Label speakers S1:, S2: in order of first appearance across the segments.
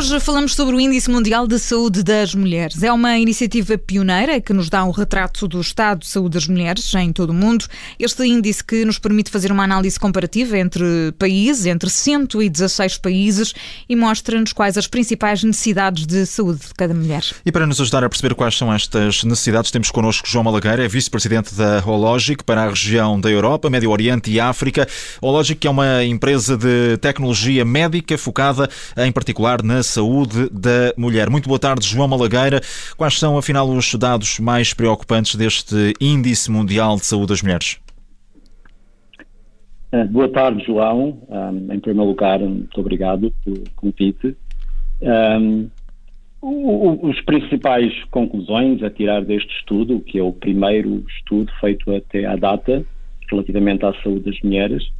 S1: Hoje falamos sobre o Índice Mundial de Saúde das Mulheres. É uma iniciativa pioneira que nos dá um retrato do estado de saúde das mulheres em todo o mundo. Este índice que nos permite fazer uma análise comparativa entre países, entre 116 países, e mostra-nos quais as principais necessidades de saúde de cada mulher.
S2: E para nos ajudar a perceber quais são estas necessidades, temos connosco João Malagueira, vice-presidente da Hologic para a região da Europa, Médio Oriente e África. Hologic é uma empresa de tecnologia médica focada em particular na saúde da mulher. Muito boa tarde, João Malagueira. Quais são, afinal, os dados mais preocupantes deste Índice Mundial de Saúde das Mulheres?
S3: Eh, boa tarde, João. Em primeiro lugar, muito obrigado pelo convite. Os principais conclusões a tirar deste estudo, que é o primeiro estudo feito até à data relativamente à saúde das mulheres,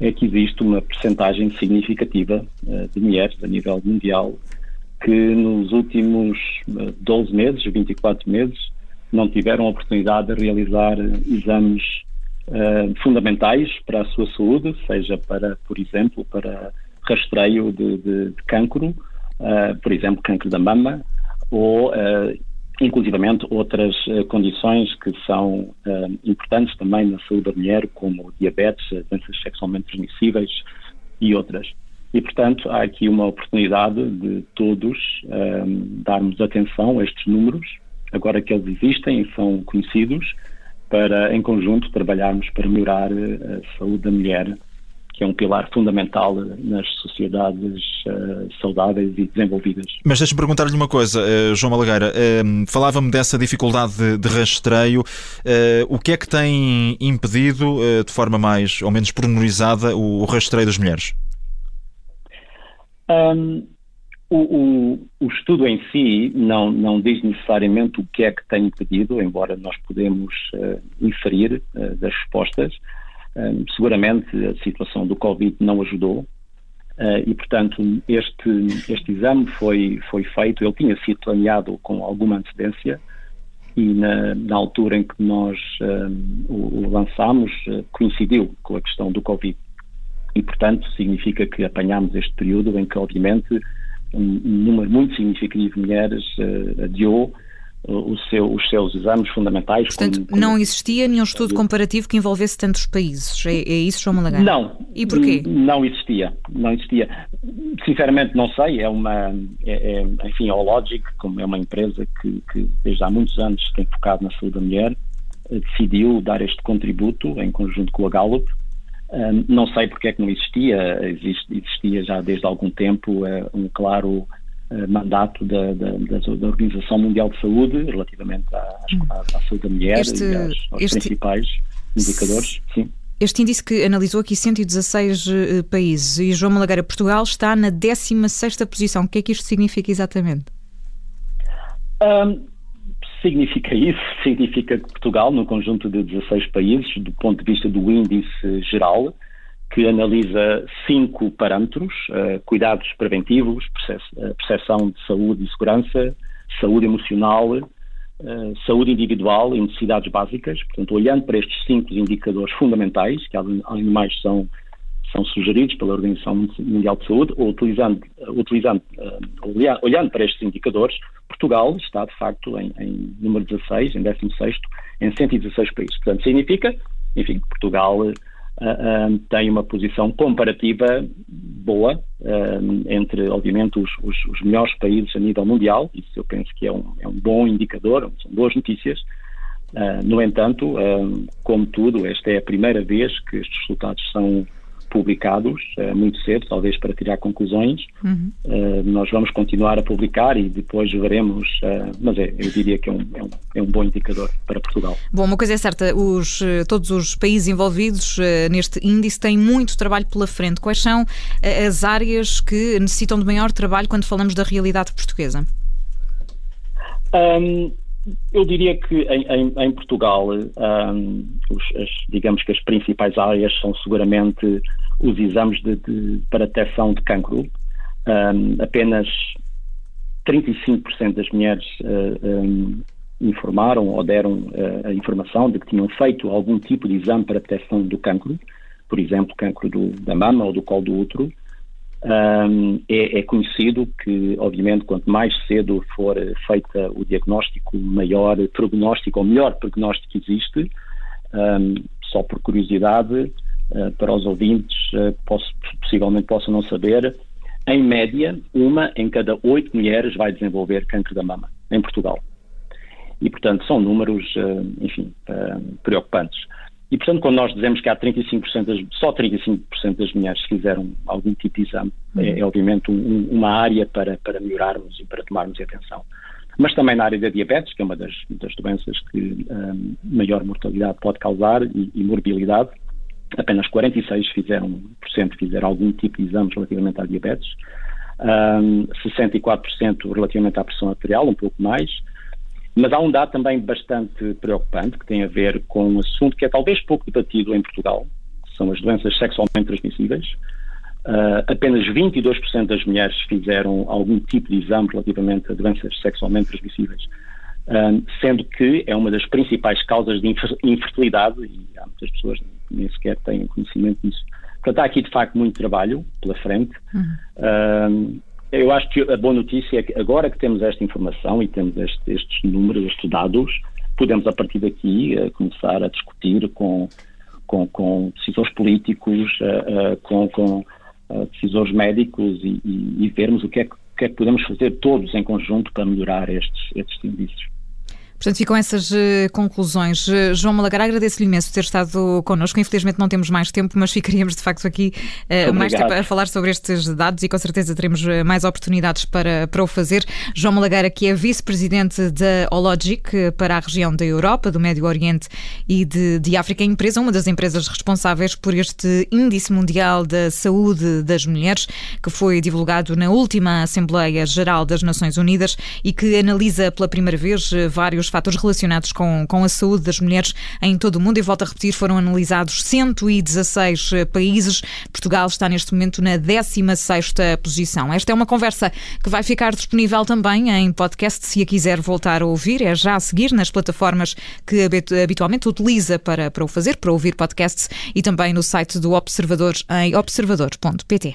S3: é que existe uma percentagem significativa uh, de mulheres a nível mundial que nos últimos uh, 12 meses, 24 meses, não tiveram a oportunidade de realizar uh, exames fundamentais para a sua saúde, seja para, por exemplo, para rastreio de, de, de cancro, por exemplo, cancro da mama, ou inclusivamente outras uh, condições que são uh, importantes também na saúde da mulher, como diabetes, doenças sexualmente transmissíveis e outras. E, portanto, há aqui uma oportunidade de todos eh, darmos atenção a estes números, agora que eles existem e são conhecidos, para, em conjunto, trabalharmos para melhorar a saúde da mulher que é um pilar fundamental nas sociedades uh, saudáveis e desenvolvidas.
S2: Mas deixe-me perguntar-lhe uma coisa, uh, João Malagueira. Uh, Falava-me dessa dificuldade de, de rastreio. o que é que tem impedido, de forma mais ou menos pormenorizada, o, o rastreio das mulheres?
S3: Um, o, o, o, estudo em si não, não diz necessariamente o que é que tem impedido, embora nós podemos inferir das respostas seguramente a situação do Covid não ajudou uh, e, portanto, este, este exame foi, foi feito, ele tinha sido planeado com alguma antecedência e na, na altura em que nós um, o, lançámos uh, coincidiu com a questão do Covid. E, portanto, significa que apanhámos este período em que, obviamente, um, um número muito significativo de mulheres uh, adiou seu, os seus exames fundamentais.
S1: Portanto, como, como... não existia nenhum estudo comparativo que envolvesse tantos países. É, é isso, João Malagar?
S3: Não.
S1: E porquê?
S3: Não existia. Não existia. Sinceramente, não sei. É uma. É, é, enfim, a Logic, como é uma empresa que, que desde há muitos anos tem focado na saúde da mulher, eh, decidiu dar este contributo em conjunto com a Gallup. Não sei porque é que não existia. Existe, existia já desde algum tempo uh, um claro eh, mandato da, da, da, Organização Mundial de Saúde relativamente à, à, à saúde da mulher este, e às, aos este, principais indicadores. Sim.
S1: Este índice que analisou aqui 116 uh, eh, países e João Malagueira, Portugal está na 16ª posição. O que é que isto significa exatamente?
S3: Um, significa isso, significa que Portugal, no conjunto de 16 países, do ponto de vista do índice geral, que analisa cinco parâmetros: uh, cuidados preventivos, uh, percepção de saúde e segurança, saúde emocional, uh, saúde individual e necessidades básicas. Portanto, olhando para estes cinco indicadores fundamentais, que além de mais são, são sugeridos pela Organização Mundial de Saúde, ou utilizando, utilizando olhando para estes indicadores, Portugal está, de facto, em, em número 16, em 16, em 116 países. Portanto, significa, enfim, que Portugal uh, tem uma posição comparativa boa uh, entre, obviamente, os, os, os, melhores países a nível mundial. Isso eu penso que é um, é um bom indicador, são boas notícias. No entanto, como tudo, esta é a primeira vez que estes resultados são publicados uh, muito cedo, talvez para tirar conclusões. Uhum. Uh, nós vamos continuar a publicar e depois veremos, uh, mas é, eu diria que é um, é, um, é um bom indicador para Portugal.
S1: Bom, uma coisa é certa, os, todos os países envolvidos neste índice têm muito trabalho pela frente. Quais são as áreas que necessitam de maior trabalho quando falamos da realidade portuguesa?
S3: Um, eu diria que em, em, em Portugal, um, os, as, digamos que as principais áreas são seguramente os exames de, de, para detecção de cancro. Um, apenas 35% das mulheres uh, um, informaram ou deram uh, a informação de que tinham feito algum tipo de exame para detecção do cancro, por exemplo, cancro do, da mama ou do colo do útero. Um, é, é, conhecido que, obviamente, quanto mais cedo for feito o diagnóstico, maior prognóstico, ou melhor prognóstico existe. Um, só por curiosidade, uh, para os ouvintes, uh, posso, possivelmente possam não saber, em média, uma em cada oito mulheres vai desenvolver câncer da mama, em Portugal. E, portanto, são números, uh, enfim, preocupantes. E, portanto, quando nós dizemos que há 35% das, só 35% das mulheres fizeram algum tipo de exame, uhum. é, é, obviamente um, uma área para, para melhorarmos e para tomarmos atenção. Mas também na área da diabetes, que é uma das, das doenças que um, maior mortalidade pode causar e, e morbilidade, apenas 46% fizeram, fizeram algum tipo de exame relativamente à diabetes, um, 64% relativamente à pressão arterial, um pouco mais, mas há um dado também bastante preocupante que tem a ver com um assunto que é talvez pouco debatido em Portugal, que são as doenças sexualmente transmissíveis. Uh, apenas 22% das mulheres fizeram algum tipo de exame relativamente a doenças sexualmente transmissíveis, uh, sendo que é uma das principais causas de infertilidade e há muitas pessoas nem sequer têm conhecimento disso. Portanto, há aqui de facto muito trabalho pela frente. Uhum. Uh, eu acho que a boa notícia é que agora que temos esta informação e temos este, estes números, estes dados, podemos a partir daqui uh, começar a discutir com, com, com decisores políticos, uh, uh, com, com decisores médicos e, e, e, vermos o que, é que, o que, é que, podemos fazer todos em conjunto para melhorar estes, estes indícios.
S1: Portanto, ficam essas uh, conclusões. Uh, João Malagar, agradeço-lhe imenso ter estado connosco. Infelizmente não temos mais tempo, mas ficaríamos de facto aqui uh, mais tempo a falar sobre estes dados e com certeza teremos mais oportunidades para, para o fazer. João Malagar, que é vice-presidente da Ologic para a região da Europa, do Médio Oriente e de, de África, empresa, uma das empresas responsáveis por este Índice Mundial da Saúde das Mulheres, que foi divulgado na última Assembleia Geral das Nações Unidas e que analisa pela primeira vez vários os fatores relacionados com, com a saúde das mulheres em todo o mundo. E volto a repetir, foram analisados 116 eh, países. Portugal está neste momento na 16 posição. Esta é uma conversa que vai ficar disponível também em podcast, se a quiser voltar a ouvir. É já a seguir nas plataformas que habitualmente utiliza para, para o fazer, para ouvir podcasts e também no site do Observador em observador.pt.